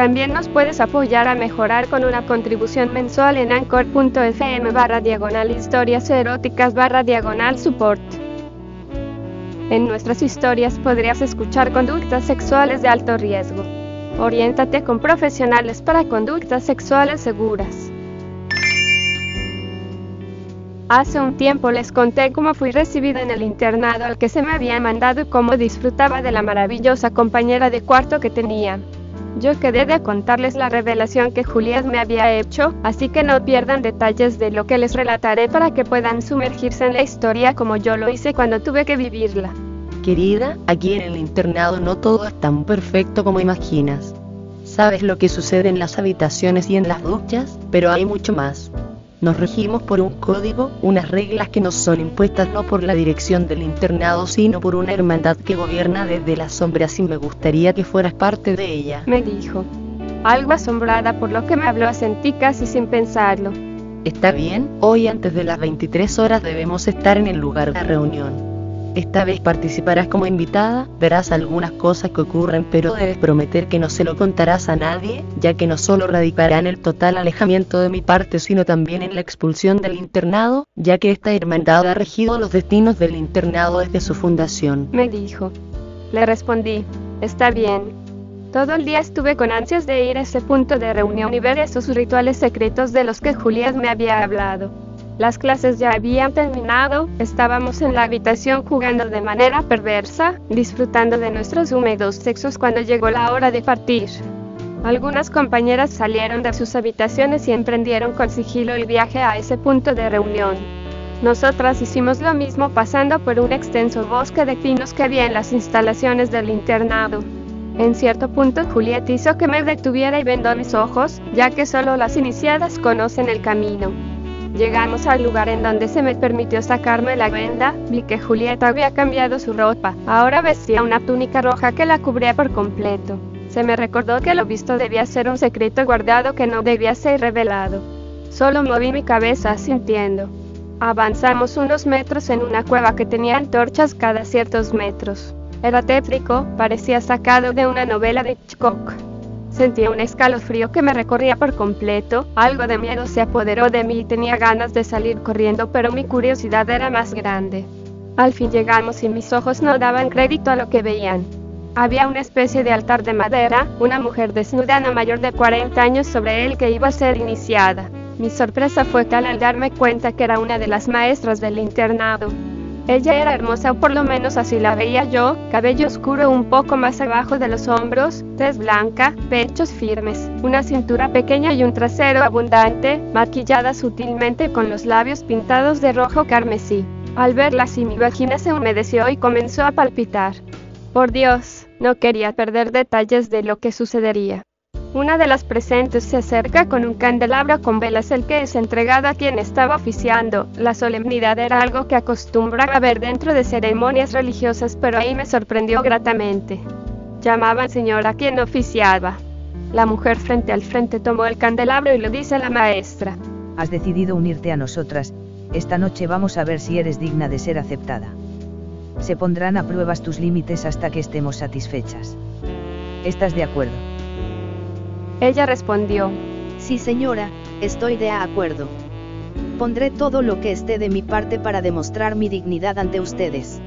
También nos puedes apoyar a mejorar con una contribución mensual en anchor.fm barra diagonal historias eróticas barra diagonal support. En nuestras historias podrías escuchar conductas sexuales de alto riesgo. Oriéntate con profesionales para conductas sexuales seguras. Hace un tiempo les conté cómo fui recibida en el internado al que se me había mandado y cómo disfrutaba de la maravillosa compañera de cuarto que tenía. Yo quedé de contarles la revelación que Juliet me había hecho, así que no pierdan detalles de lo que les relataré para que puedan sumergirse en la historia como yo lo hice cuando tuve que vivirla. Querida, aquí en el internado no todo es tan perfecto como imaginas. Sabes lo que sucede en las habitaciones y en las duchas, pero hay mucho más. Nos regimos por un código, unas reglas que nos son impuestas no por la dirección del internado, sino por una hermandad que gobierna desde las sombras y me gustaría que fueras parte de ella. Me dijo. Algo asombrada por lo que me habló, sentí casi sin pensarlo. Está bien, hoy antes de las 23 horas debemos estar en el lugar de reunión. Esta vez participarás como invitada, verás algunas cosas que ocurren, pero debes prometer que no se lo contarás a nadie, ya que no solo radicará en el total alejamiento de mi parte, sino también en la expulsión del internado, ya que esta hermandad ha regido los destinos del internado desde su fundación. Me dijo. Le respondí, está bien. Todo el día estuve con ansias de ir a ese punto de reunión y ver esos rituales secretos de los que Juliet me había hablado. Las clases ya habían terminado, estábamos en la habitación jugando de manera perversa, disfrutando de nuestros húmedos sexos cuando llegó la hora de partir. Algunas compañeras salieron de sus habitaciones y emprendieron con sigilo el viaje a ese punto de reunión. Nosotras hicimos lo mismo pasando por un extenso bosque de pinos que había en las instalaciones del internado. En cierto punto Juliet hizo que me detuviera y vendó mis ojos, ya que solo las iniciadas conocen el camino. Llegamos al lugar en donde se me permitió sacarme la venda, vi que Julieta había cambiado su ropa, ahora vestía una túnica roja que la cubría por completo. Se me recordó que lo visto debía ser un secreto guardado que no debía ser revelado. Solo moví mi cabeza sintiendo. Avanzamos unos metros en una cueva que tenía antorchas cada ciertos metros. Era tétrico, parecía sacado de una novela de Hitchcock. Sentía un escalofrío que me recorría por completo, algo de miedo se apoderó de mí y tenía ganas de salir corriendo, pero mi curiosidad era más grande. Al fin llegamos y mis ojos no daban crédito a lo que veían. Había una especie de altar de madera, una mujer desnuda no mayor de 40 años sobre él que iba a ser iniciada. Mi sorpresa fue tal al darme cuenta que era una de las maestras del internado. Ella era hermosa o por lo menos así la veía yo, cabello oscuro un poco más abajo de los hombros, tez blanca, pechos firmes, una cintura pequeña y un trasero abundante, maquillada sutilmente con los labios pintados de rojo carmesí. Al verla así mi vagina se humedeció y comenzó a palpitar. Por Dios, no quería perder detalles de lo que sucedería. Una de las presentes se acerca con un candelabro con velas el que es entregado a quien estaba oficiando. La solemnidad era algo que acostumbraba ver dentro de ceremonias religiosas, pero ahí me sorprendió gratamente. Llamaban señor a quien oficiaba. La mujer frente al frente tomó el candelabro y lo dice a la maestra. Has decidido unirte a nosotras, esta noche vamos a ver si eres digna de ser aceptada. Se pondrán a pruebas tus límites hasta que estemos satisfechas. ¿Estás de acuerdo? Ella respondió, Sí señora, estoy de acuerdo. Pondré todo lo que esté de mi parte para demostrar mi dignidad ante ustedes.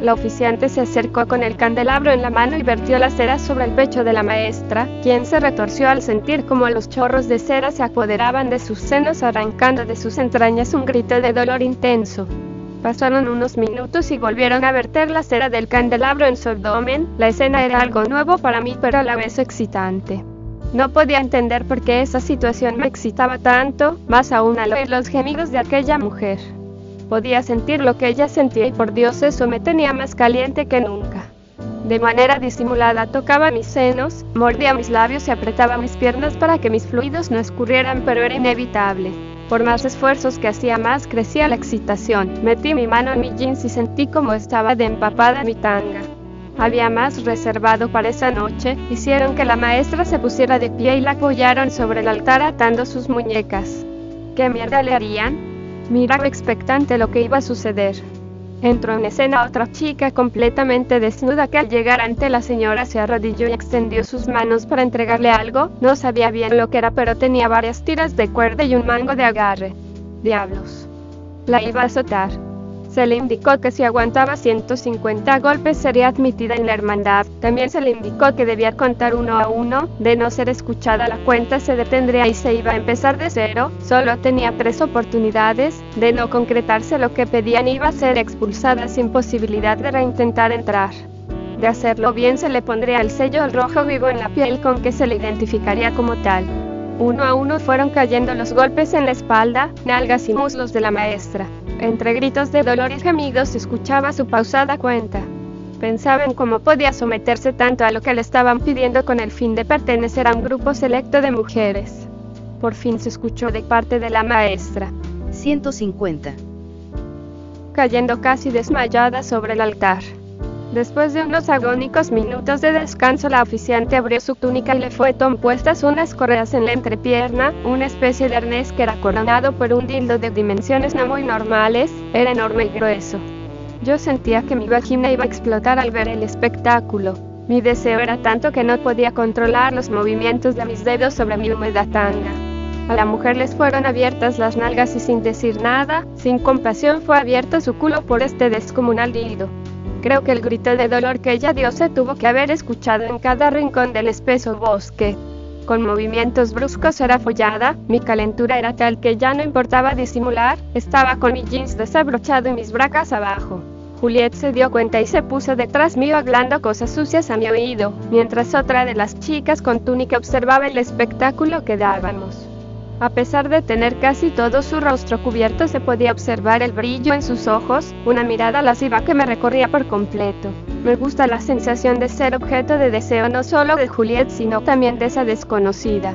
La oficiante se acercó con el candelabro en la mano y vertió la cera sobre el pecho de la maestra, quien se retorció al sentir como los chorros de cera se apoderaban de sus senos arrancando de sus entrañas un grito de dolor intenso. Pasaron unos minutos y volvieron a verter la cera del candelabro en su abdomen. La escena era algo nuevo para mí pero a la vez excitante. No podía entender por qué esa situación me excitaba tanto, más aún al oír los gemidos de aquella mujer. Podía sentir lo que ella sentía y por Dios eso me tenía más caliente que nunca. De manera disimulada tocaba mis senos, mordía mis labios y apretaba mis piernas para que mis fluidos no escurrieran, pero era inevitable. Por más esfuerzos que hacía más crecía la excitación. Metí mi mano en mi jeans y sentí como estaba de empapada mi tanga. Había más reservado para esa noche, hicieron que la maestra se pusiera de pie y la apoyaron sobre el altar atando sus muñecas. ¿Qué mierda le harían? Miraba expectante lo que iba a suceder. Entró en escena otra chica completamente desnuda que al llegar ante la señora se arrodilló y extendió sus manos para entregarle algo, no sabía bien lo que era pero tenía varias tiras de cuerda y un mango de agarre. Diablos. La iba a azotar. Se le indicó que si aguantaba 150 golpes sería admitida en la hermandad. También se le indicó que debía contar uno a uno, de no ser escuchada la cuenta se detendría y se iba a empezar de cero. Solo tenía tres oportunidades, de no concretarse lo que pedían iba a ser expulsada sin posibilidad de reintentar entrar. De hacerlo bien se le pondría el sello rojo vivo en la piel con que se le identificaría como tal. Uno a uno fueron cayendo los golpes en la espalda, nalgas y muslos de la maestra. Entre gritos de dolor y gemidos se escuchaba su pausada cuenta. Pensaba en cómo podía someterse tanto a lo que le estaban pidiendo con el fin de pertenecer a un grupo selecto de mujeres. Por fin se escuchó de parte de la maestra. 150. Cayendo casi desmayada sobre el altar. Después de unos agónicos minutos de descanso, la oficiante abrió su túnica y le fue puestas unas correas en la entrepierna, una especie de arnés que era coronado por un dildo de dimensiones no muy normales, era enorme y grueso. Yo sentía que mi vagina iba a explotar al ver el espectáculo. Mi deseo era tanto que no podía controlar los movimientos de mis dedos sobre mi húmeda tanga. A la mujer les fueron abiertas las nalgas y sin decir nada, sin compasión fue abierto su culo por este descomunal dildo. Creo que el grito de dolor que ella dio se tuvo que haber escuchado en cada rincón del espeso bosque. Con movimientos bruscos era follada, mi calentura era tal que ya no importaba disimular, estaba con mi jeans desabrochado y mis bracas abajo. Juliet se dio cuenta y se puso detrás mío hablando cosas sucias a mi oído, mientras otra de las chicas con túnica observaba el espectáculo que dábamos. A pesar de tener casi todo su rostro cubierto se podía observar el brillo en sus ojos, una mirada lasciva que me recorría por completo. Me gusta la sensación de ser objeto de deseo no solo de Juliet sino también de esa desconocida.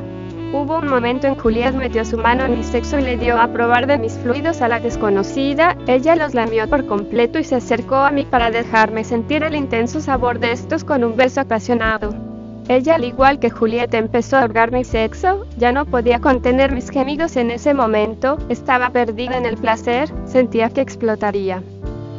Hubo un momento en Juliet metió su mano en mi sexo y le dio a probar de mis fluidos a la desconocida, ella los lamió por completo y se acercó a mí para dejarme sentir el intenso sabor de estos con un beso apasionado. Ella, al igual que Julieta, empezó a ahogar mi sexo, ya no podía contener mis gemidos en ese momento, estaba perdida en el placer, sentía que explotaría.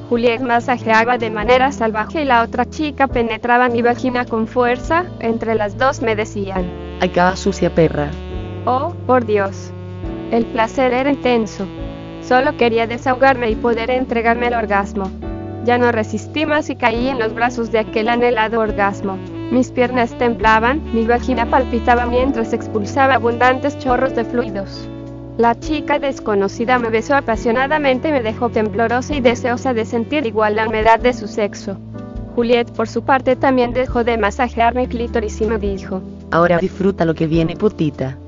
Juliet masajeaba de manera salvaje y la otra chica penetraba mi vagina con fuerza, entre las dos me decían, Acaba sucia perra. Oh, por Dios. El placer era intenso. Solo quería desahogarme y poder entregarme el orgasmo. Ya no resistí más y caí en los brazos de aquel anhelado orgasmo. Mis piernas temblaban, mi vagina palpitaba mientras expulsaba abundantes chorros de fluidos. La chica desconocida me besó apasionadamente y me dejó temblorosa y deseosa de sentir igual la humedad de su sexo. Juliet por su parte también dejó de masajear mi clítoris y me dijo, Ahora disfruta lo que viene putita.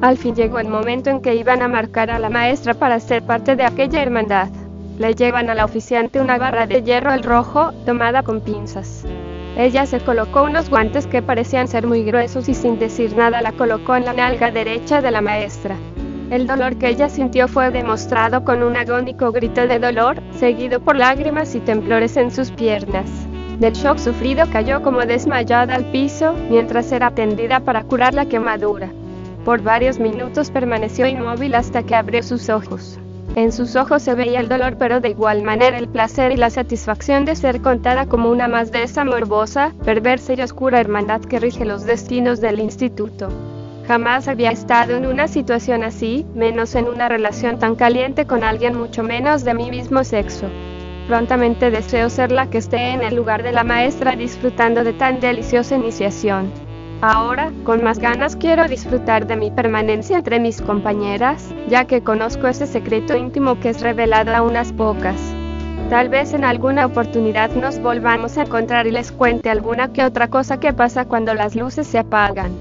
Al fin llegó el momento en que iban a marcar a la maestra para ser parte de aquella hermandad. Le llevan a la oficiante una barra de hierro al rojo, tomada con pinzas. Ella se colocó unos guantes que parecían ser muy gruesos y sin decir nada la colocó en la nalga derecha de la maestra. El dolor que ella sintió fue demostrado con un agónico grito de dolor, seguido por lágrimas y temblores en sus piernas. Del shock sufrido cayó como desmayada al piso, mientras era atendida para curar la quemadura. Por varios minutos permaneció inmóvil hasta que abrió sus ojos. En sus ojos se veía el dolor pero de igual manera el placer y la satisfacción de ser contada como una más de esa morbosa, perversa y oscura hermandad que rige los destinos del instituto. Jamás había estado en una situación así, menos en una relación tan caliente con alguien mucho menos de mi mismo sexo. Prontamente deseo ser la que esté en el lugar de la maestra disfrutando de tan deliciosa iniciación. Ahora, con más ganas quiero disfrutar de mi permanencia entre mis compañeras, ya que conozco ese secreto íntimo que es revelado a unas pocas. Tal vez en alguna oportunidad nos volvamos a encontrar y les cuente alguna que otra cosa que pasa cuando las luces se apagan.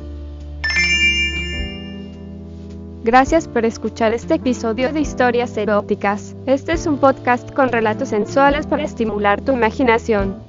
Gracias por escuchar este episodio de Historias Eróticas. Este es un podcast con relatos sensuales para estimular tu imaginación.